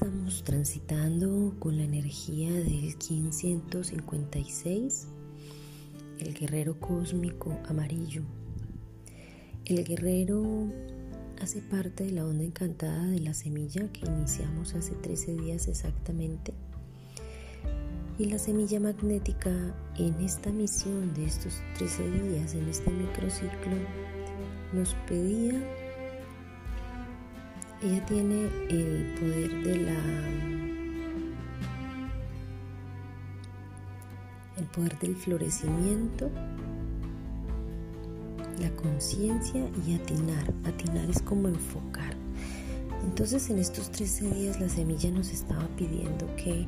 estamos transitando con la energía del 1556, el guerrero cósmico amarillo. El guerrero hace parte de la onda encantada de la semilla que iniciamos hace 13 días exactamente. Y la semilla magnética en esta misión de estos 13 días, en este microciclo, nos pedía ella tiene el poder de la el poder del florecimiento, la conciencia y atinar. Atinar es como enfocar. Entonces en estos 13 días la semilla nos estaba pidiendo que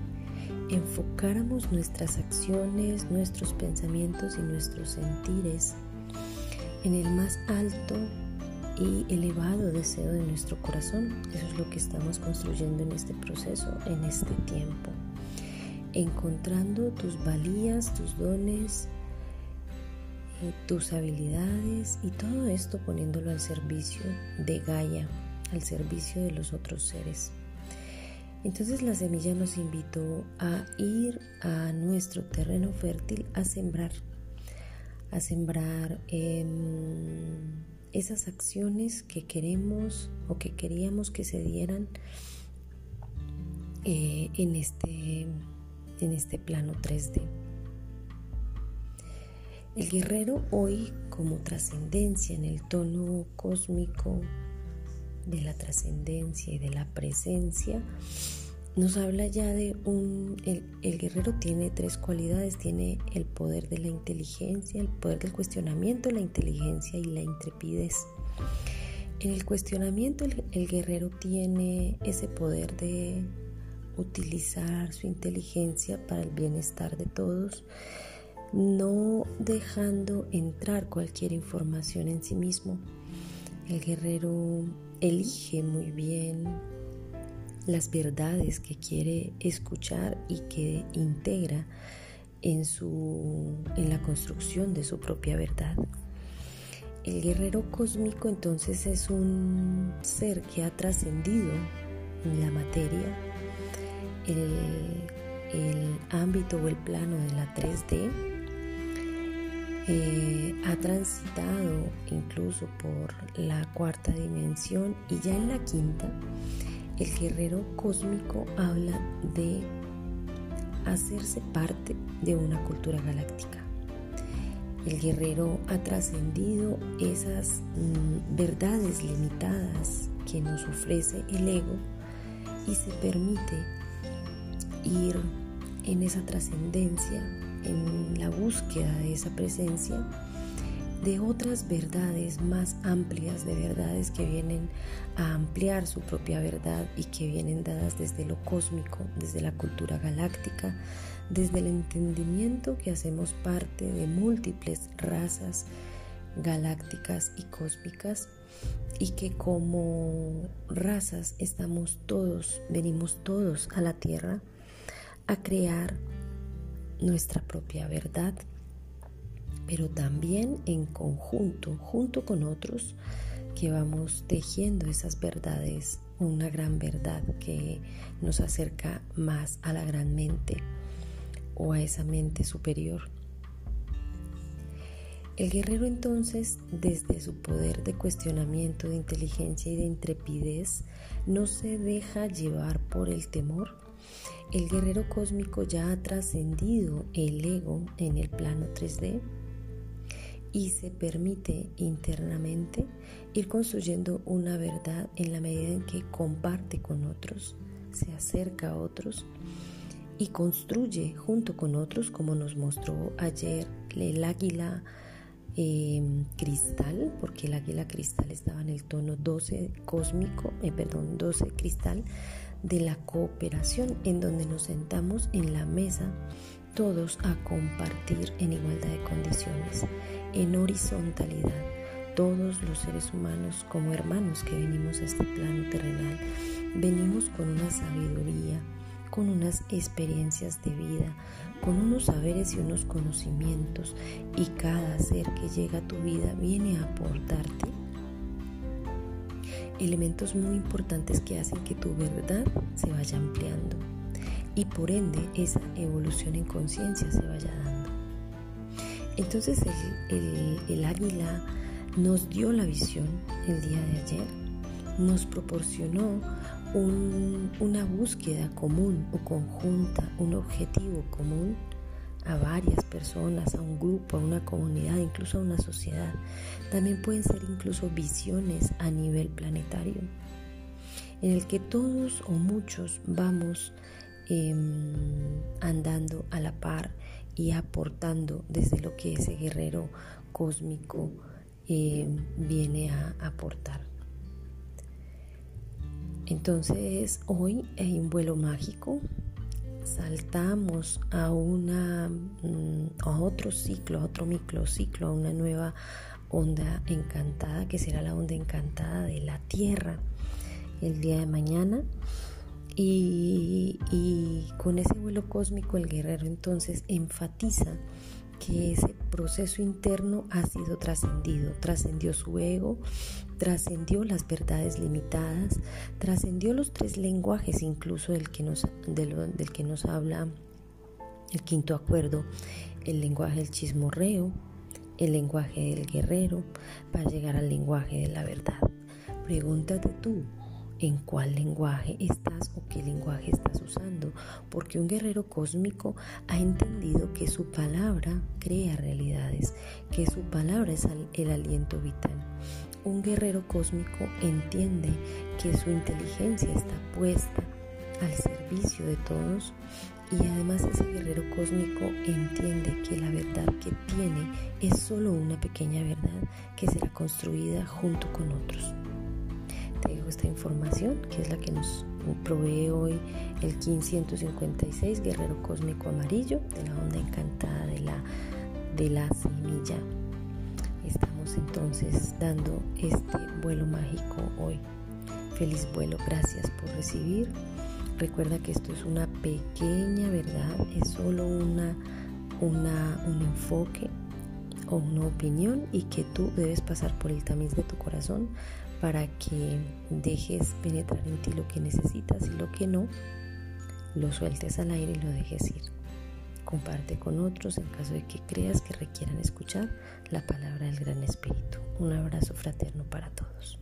enfocáramos nuestras acciones, nuestros pensamientos y nuestros sentires en el más alto y elevado deseo de nuestro corazón. Eso es lo que estamos construyendo en este proceso, en este tiempo. Encontrando tus valías, tus dones, eh, tus habilidades y todo esto poniéndolo al servicio de Gaia, al servicio de los otros seres. Entonces la semilla nos invitó a ir a nuestro terreno fértil a sembrar, a sembrar esas acciones que queremos o que queríamos que se dieran eh, en, este, en este plano 3D. El guerrero hoy como trascendencia en el tono cósmico de la trascendencia y de la presencia nos habla ya de un, el, guerrero tiene tres cualidades, tiene el poder de la inteligencia, el poder del cuestionamiento, la inteligencia y la intrepidez. En el cuestionamiento el, el guerrero tiene ese poder de utilizar su inteligencia para el bienestar de todos, no dejando entrar cualquier información en sí mismo. El guerrero elige muy bien las verdades que quiere escuchar y que integra en, su, en la construcción de su propia verdad. El guerrero cósmico entonces es un ser que ha trascendido la materia, el, ámbito o el plano de la 3D, eh, ha transitado incluso por la cuarta dimensión y ya en la quinta el guerrero cósmico habla de hacerse parte de una cultura galáctica. El guerrero ha trascendido esas mm, verdades limitadas que nos ofrece el ego y se permite ir en esa trascendencia, en la búsqueda de esa presencia de otras verdades más amplias, de verdades que vienen a ampliar su propia verdad y que vienen dadas desde lo cósmico, desde la cultura galáctica, desde el entendimiento que hacemos parte de múltiples razas galácticas y cósmicas y que como razas estamos todos, venimos todos a la Tierra a crear nuestra propia verdad pero también en conjunto, junto con otros, que vamos tejiendo esas verdades, una gran verdad que nos acerca más a la gran mente o a esa mente superior. El guerrero entonces, desde su poder de cuestionamiento, de inteligencia y de intrepidez, no se deja llevar por el temor. El guerrero cósmico ya ha trascendido el ego en el plano 3D y se permite internamente ir construyendo una verdad en la medida en que comparte con otros, se acerca a otros y construye junto con otros, como nos mostró ayer el águila em, cristal, porque el águila cristal estaba en el tono 12 cósmico, eh, perdón, 12 cristal de la cooperación, en donde nos sentamos en la mesa todos a compartir en igualdad de condiciones, en horizontalidad, todos los seres humanos como hermanos que venimos a este plano terrenal, venimos con una sabiduría, con unas experiencias de vida, con unos saberes y unos conocimientos, y cada ser que llega a tu vida viene a aportarte elementos muy importantes que hacen que tu verdad se vaya ampliando y por ende esa evolución en conciencia se vaya dando. Entonces el, águila nos dio la visión el día de ayer, nos proporcionó una búsqueda común o conjunta, un objetivo común a varias personas, a un grupo, a una comunidad, incluso a una sociedad. También pueden ser incluso visiones a nivel planetario, en el que todos o muchos vamos em, andando a la par y aportando desde lo que ese guerrero cósmico em, viene a aportar. Entonces hoy hay un vuelo mágico saltamos a una mm, a otro ciclo, a otro microciclo, a una nueva onda encantada que será la onda encantada de la Tierra el día de mañana. Y, con ese vuelo cósmico el guerrero entonces enfatiza que ese proceso interno ha sido trascendido, trascendió su ego, trascendió las verdades limitadas, trascendió los tres lenguajes incluso del que nos, del que nos habla el quinto acuerdo, el lenguaje del chismorreo, el lenguaje del guerrero, para llegar al lenguaje de la verdad. Pregúntate tú, en cuál lenguaje estás o qué lenguaje estás usando, porque un guerrero cósmico ha entendido que su palabra crea realidades, que su palabra es el aliento vital. Un guerrero cósmico entiende que su inteligencia está puesta al servicio de todos y además ese guerrero cósmico entiende que la verdad que tiene es solo una pequeña verdad que será construida junto con otros te dejo esta información que es la que nos provee hoy el 1556 Guerrero Cósmico Amarillo de la onda encantada de la, de la semilla. Estamos entonces dando este vuelo mágico hoy. Feliz vuelo, gracias por recibir. Recuerda que esto es una pequeña verdad, es solo una, una, un enfoque o una opinión y que tú debes pasar por el tamiz de tu corazón para que dejes penetrar en ti lo que necesitas y lo que no, lo sueltes al aire y lo dejes ir. Comparte con otros en caso de que creas que requieran escuchar la palabra del Gran Espíritu. Un abrazo fraterno para todos.